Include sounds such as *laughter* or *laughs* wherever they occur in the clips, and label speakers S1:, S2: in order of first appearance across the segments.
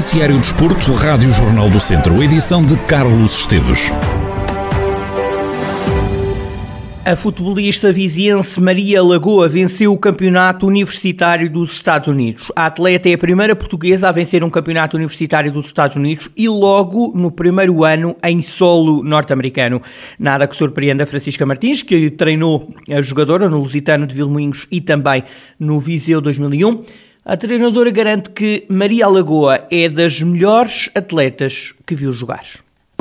S1: Noticiário Desporto, Rádio Jornal do Centro, edição de Carlos Esteves.
S2: A futebolista viziense Maria Lagoa venceu o campeonato universitário dos Estados Unidos. A atleta é a primeira portuguesa a vencer um campeonato universitário dos Estados Unidos e logo no primeiro ano em solo norte-americano. Nada que surpreenda Francisca Martins, que treinou a jogadora no Lusitano de Vilmoinhos e também no Viseu 2001. A treinadora garante que Maria Lagoa é das melhores atletas que viu jogar.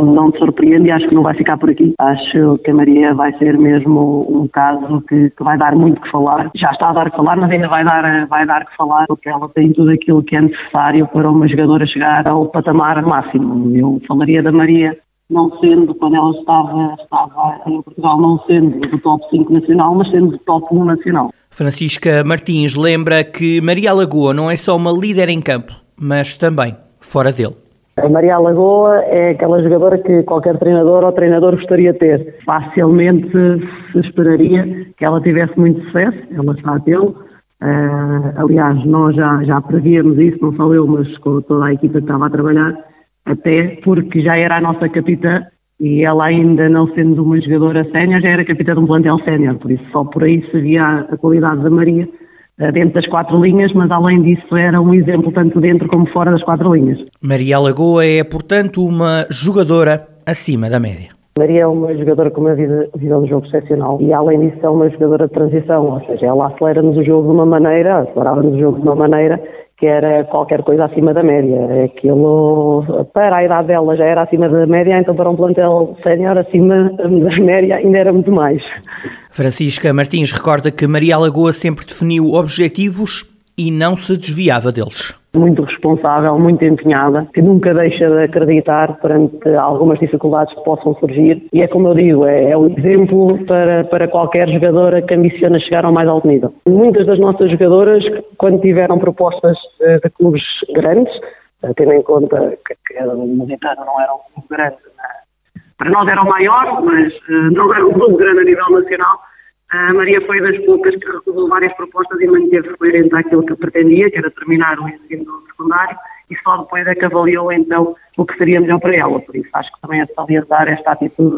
S3: Não te surpreende e acho que não vai ficar por aqui. Acho que a Maria vai ser mesmo um caso que, que vai dar muito que falar. Já está a dar que falar, mas ainda vai dar, vai dar que falar, porque ela tem tudo aquilo que é necessário para uma jogadora chegar ao patamar máximo. Eu falaria da Maria não sendo, quando ela estava, estava em Portugal, não sendo do top 5 nacional, mas sendo do top 1 nacional.
S2: Francisca Martins lembra que Maria Lagoa não é só uma líder em campo, mas também fora dele.
S3: A Maria Lagoa é aquela jogadora que qualquer treinador ou treinador gostaria de ter. Facilmente se esperaria que ela tivesse muito sucesso, ela está a tê-lo. Uh, aliás, nós já, já prevíamos isso, não só eu, mas com toda a equipa que estava a trabalhar, até porque já era a nossa capitã e ela ainda não sendo uma jogadora sénior, já era capitã de um plantel sénior, por isso só por aí se via a qualidade da Maria eh, dentro das quatro linhas, mas além disso era um exemplo tanto dentro como fora das quatro linhas.
S2: Maria Lagoa é, portanto, uma jogadora acima da média.
S3: Maria é uma jogadora com uma visão de jogo excepcional e, além disso, é uma jogadora de transição, ou seja, ela acelera-nos o jogo de uma maneira, acelerava-nos o jogo de uma maneira que era qualquer coisa acima da média. Aquilo, para a idade dela já era acima da média, então para um plantel sénior acima da média ainda era muito mais.
S2: Francisca Martins recorda que Maria Lagoa sempre definiu objetivos e não se desviava deles.
S3: Muito responsável, muito empenhada, que nunca deixa de acreditar perante algumas dificuldades que possam surgir. E é como eu digo, é, é um exemplo para, para qualquer jogadora que ambiciona chegar ao mais alto nível. Muitas das nossas jogadoras, quando tiveram propostas de, de clubes grandes, eh, tendo em conta que, que o Lusitano não era um clube grande, né? para nós era o maior, mas eh, não era um clube grande a nível nacional, a Maria foi das poucas que recusou várias propostas e manteve coerente àquilo que pretendia, que era terminar o ensino secundário, e só depois é que avaliou então o que seria melhor para ela. Por isso acho que também é de salientar esta atitude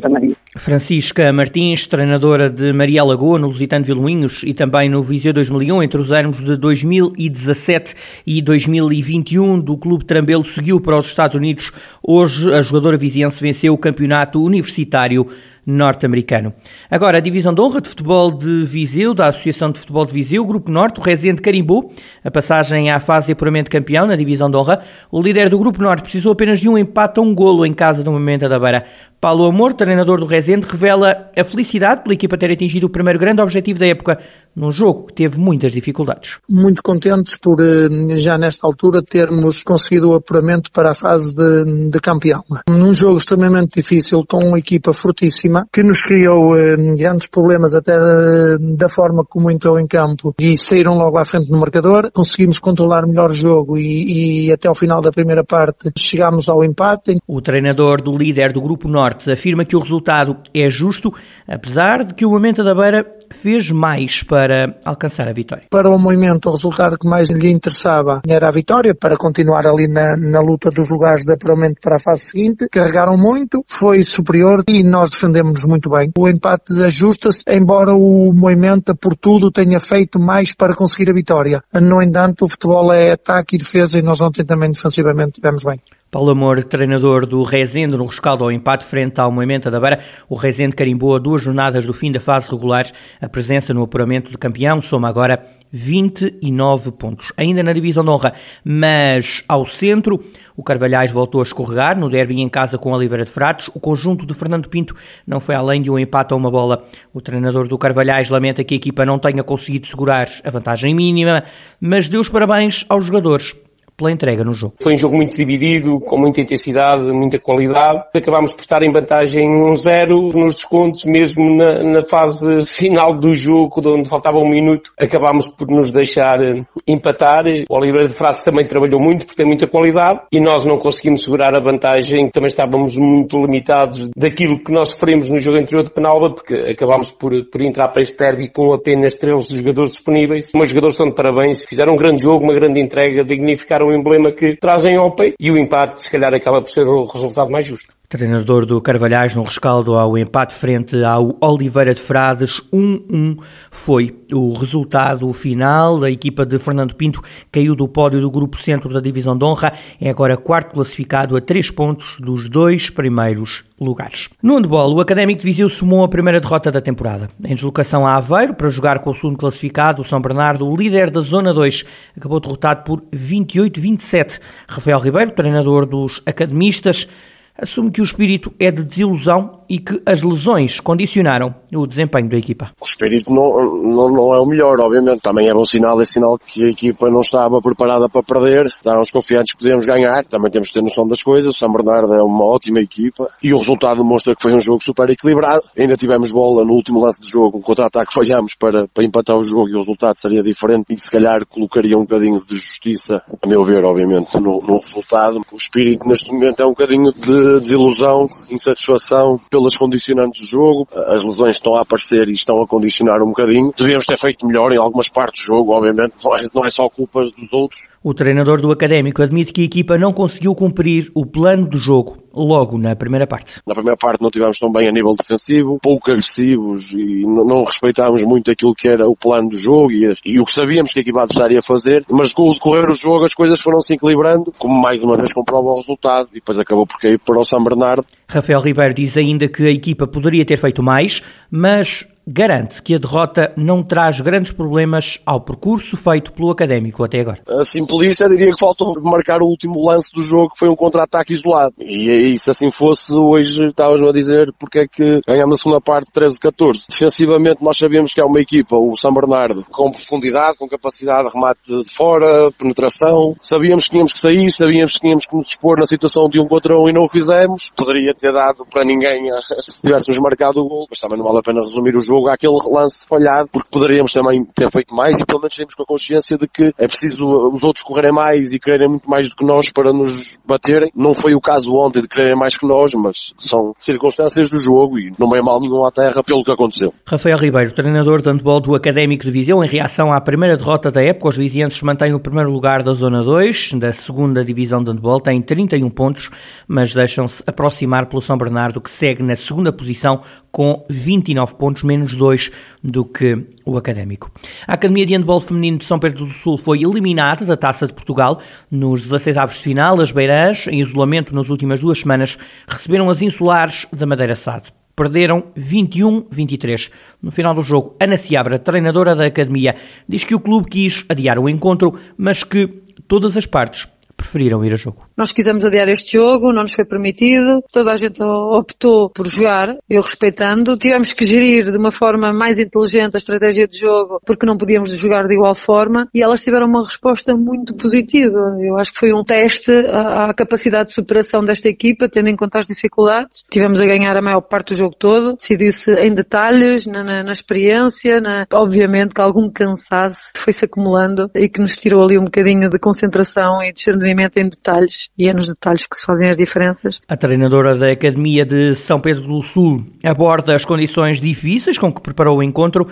S3: da Maria.
S2: Francisca Martins, treinadora de Maria Lagoa no Lusitano Vilmoinhos e também no Viseu 2001, entre os anos de 2017 e 2021 do Clube Trambelo, seguiu para os Estados Unidos. Hoje a jogadora viziense venceu o campeonato universitário norte-americano. Agora, a divisão de honra de futebol de Viseu, da Associação de Futebol de Viseu, Grupo Norte, o Rezende carimbou a passagem à fase de apuramento campeão na divisão de honra. O líder do Grupo Norte precisou apenas de um empate a um golo em casa do Momento da Beira. Paulo Amor, treinador do Rezende, revela a felicidade pela equipa ter atingido o primeiro grande objetivo da época, num jogo que teve muitas dificuldades.
S4: Muito contentes por, eh, já nesta altura, termos conseguido o apuramento para a fase de, de campeão. Num jogo extremamente difícil, com uma equipa fortíssima, que nos criou eh, grandes problemas até eh, da forma como entrou em campo e saíram logo à frente no marcador. Conseguimos controlar melhor o jogo e, e até ao final da primeira parte chegámos ao empate.
S2: O treinador do líder do Grupo Norte afirma que o resultado é justo, apesar de que o Momento da Beira fez mais para alcançar a vitória?
S4: Para o movimento, o resultado que mais lhe interessava era a vitória, para continuar ali na, na luta dos lugares de apuramento para a fase seguinte. Carregaram muito, foi superior e nós defendemos muito bem. O empate ajusta-se, embora o movimento, por tudo, tenha feito mais para conseguir a vitória. No entanto, o futebol é ataque e defesa e nós ontem também defensivamente tivemos bem.
S2: Paulo Amor, treinador do Rezende, no rescaldo ao empate frente ao Moimenta da Beira, o Rezende carimbou a duas jornadas do fim da fase regular a presença no apuramento de campeão, soma agora 29 pontos. Ainda na divisão de honra, mas ao centro, o Carvalhais voltou a escorregar no derby em casa com a Oliveira de Fratos. O conjunto de Fernando Pinto não foi além de um empate a uma bola. O treinador do Carvalhais lamenta que a equipa não tenha conseguido segurar a vantagem mínima, mas deu os parabéns aos jogadores pela entrega no jogo.
S5: Foi um jogo muito dividido, com muita intensidade, muita qualidade. Acabámos por estar em vantagem 1-0 nos descontos, mesmo na, na, fase final do jogo, onde faltava um minuto, acabámos por nos deixar eh, empatar. O Oliveira de Frades também trabalhou muito, porque tem muita qualidade, e nós não conseguimos segurar a vantagem, também estávamos muito limitados daquilo que nós sofremos no jogo anterior de Penalba, porque acabámos por, por entrar para este derby com apenas 13 jogadores disponíveis. Os jogadores são de parabéns, fizeram um grande jogo, uma grande entrega, dignificaram emblema que trazem ao peito e o empate, se calhar, acaba por ser o resultado mais justo.
S2: Treinador do Carvalhais no rescaldo ao empate frente ao Oliveira de Frades, 1-1 foi o resultado final. A equipa de Fernando Pinto caiu do pódio do Grupo Centro da Divisão de Honra, é agora quarto classificado a três pontos dos dois primeiros lugares. No handball, o Académico de Viseu sumou a primeira derrota da temporada. Em deslocação a Aveiro, para jogar com o segundo classificado, o São Bernardo, o líder da Zona 2, acabou derrotado por 28-27. Rafael Ribeiro, treinador dos academistas, assume que o espírito é de desilusão e que as lesões condicionaram o desempenho da equipa.
S6: O espírito não, não, não, é o melhor, obviamente. Também é bom sinal, é sinal que a equipa não estava preparada para perder. Estávamos confiantes que podíamos ganhar. Também temos que ter noção das coisas. O São Bernardo é uma ótima equipa e o resultado demonstra que foi um jogo super equilibrado. Ainda tivemos bola no último lance de jogo, um contra-ataque falhamos para, para empatar o jogo e o resultado seria diferente e se calhar colocaria um bocadinho de justiça, a meu ver, obviamente, no, no resultado. O espírito neste momento é um bocadinho de desilusão, insatisfação pelas condicionantes do jogo. As lesões estão a aparecer e estão a condicionar um bocadinho. Devíamos ter feito melhor em algumas partes do jogo, obviamente. Não é, é só culpa dos outros.
S2: O treinador do Académico admite que a equipa não conseguiu cumprir o plano do jogo logo na primeira parte.
S6: Na primeira parte não tivemos tão bem a nível defensivo, pouco agressivos e não respeitámos muito aquilo que era o plano do jogo e, e o que sabíamos que a equipa adversária ia fazer, mas com o decorrer do jogo as coisas foram se equilibrando, como mais uma vez comprova o resultado e depois acabou por cair para o São Bernardo.
S2: Rafael Ribeiro diz ainda que a equipa poderia ter feito mais, mas garante que a derrota não traz grandes problemas ao percurso feito pelo Académico até agora.
S6: Assim, polícia, diria que faltou marcar o último lance do jogo, que foi um contra-ataque isolado. E, se assim fosse, hoje estávamos a dizer porque é que ganhamos a segunda parte 13-14. Defensivamente, nós sabíamos que é uma equipa, o São Bernardo, com profundidade, com capacidade de remate de fora, penetração. Sabíamos que tínhamos que sair, sabíamos que tínhamos que nos expor na situação de um contra um e não o fizemos. Poderia ter dado para ninguém *laughs* se tivéssemos marcado o gol, mas também não vale a pena resumir o jogo jogo àquele lance falhado, porque poderíamos também ter feito mais e pelo menos temos com a consciência de que é preciso os outros correrem mais e quererem muito mais do que nós para nos baterem. Não foi o caso ontem de quererem mais que nós, mas são circunstâncias do jogo e não é mal nenhum à terra pelo que aconteceu.
S2: Rafael Ribeiro, treinador de handball do Académico de Viseu, em reação à primeira derrota da época, os vizienses mantêm o primeiro lugar da Zona 2, da segunda divisão de handball, têm 31 pontos, mas deixam-se aproximar pelo São Bernardo, que segue na segunda posição com 29 pontos, menos menos 2 do que o Académico. A Academia de Handball Feminino de São Pedro do Sul foi eliminada da Taça de Portugal nos 16 avos de final. As Beirãs, em isolamento nas últimas duas semanas, receberam as insulares da Madeira Sade. Perderam 21-23. No final do jogo, Ana Ciabra, treinadora da academia, diz que o clube quis adiar o encontro, mas que todas as partes preferiram ir a jogo?
S7: Nós quisemos adiar este jogo, não nos foi permitido, toda a gente optou por jogar, eu respeitando. Tivemos que gerir de uma forma mais inteligente a estratégia de jogo, porque não podíamos jogar de igual forma, e elas tiveram uma resposta muito positiva. Eu acho que foi um teste à, capacidade de superação desta equipa, tendo em conta as dificuldades. Tivemos a ganhar a maior parte do jogo todo, decidiu-se em detalhes, na, na, na experiência, na... obviamente que algum cansaço foi-se acumulando e que nos tirou ali um bocadinho de concentração e discernimento em detalhes e é nos detalhes que se fazem as diferenças.
S2: A treinadora da Academia de São Pedro do Sul aborda as condições difíceis com que preparou o encontro.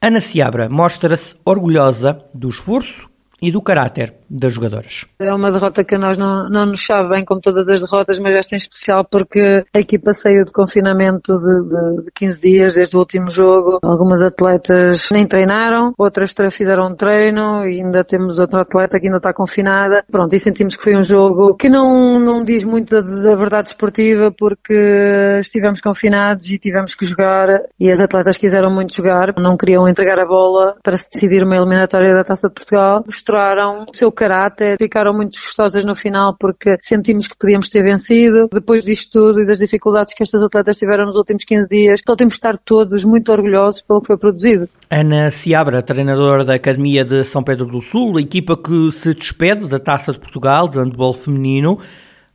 S2: Ana Seabra mostra-se orgulhosa do esforço e do caráter das jogadoras.
S7: É uma derrota que a nós não, não nos sabe bem, como todas as derrotas, mas esta em especial porque a equipa saiu de confinamento de, de, de 15 dias desde o último jogo. Algumas atletas nem treinaram, outras fizeram um treino e ainda temos outra atleta que ainda está confinada. Pronto, e sentimos que foi um jogo que não, não diz muito da, da verdade esportiva porque estivemos confinados e tivemos que jogar e as atletas quiseram muito jogar, não queriam entregar a bola para se decidir uma eliminatória da Taça de Portugal. Mostraram o seu caráter, ficaram muito gostosas no final porque sentimos que podíamos ter vencido. Depois disto tudo e das dificuldades que estas atletas tiveram nos últimos 15 dias, só temos de estar todos muito orgulhosos pelo que foi produzido.
S2: Ana Seabra, treinadora da Academia de São Pedro do Sul, equipa que se despede da Taça de Portugal de handball feminino,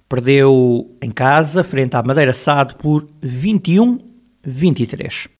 S2: perdeu em casa frente à Madeira Sade por 21-23.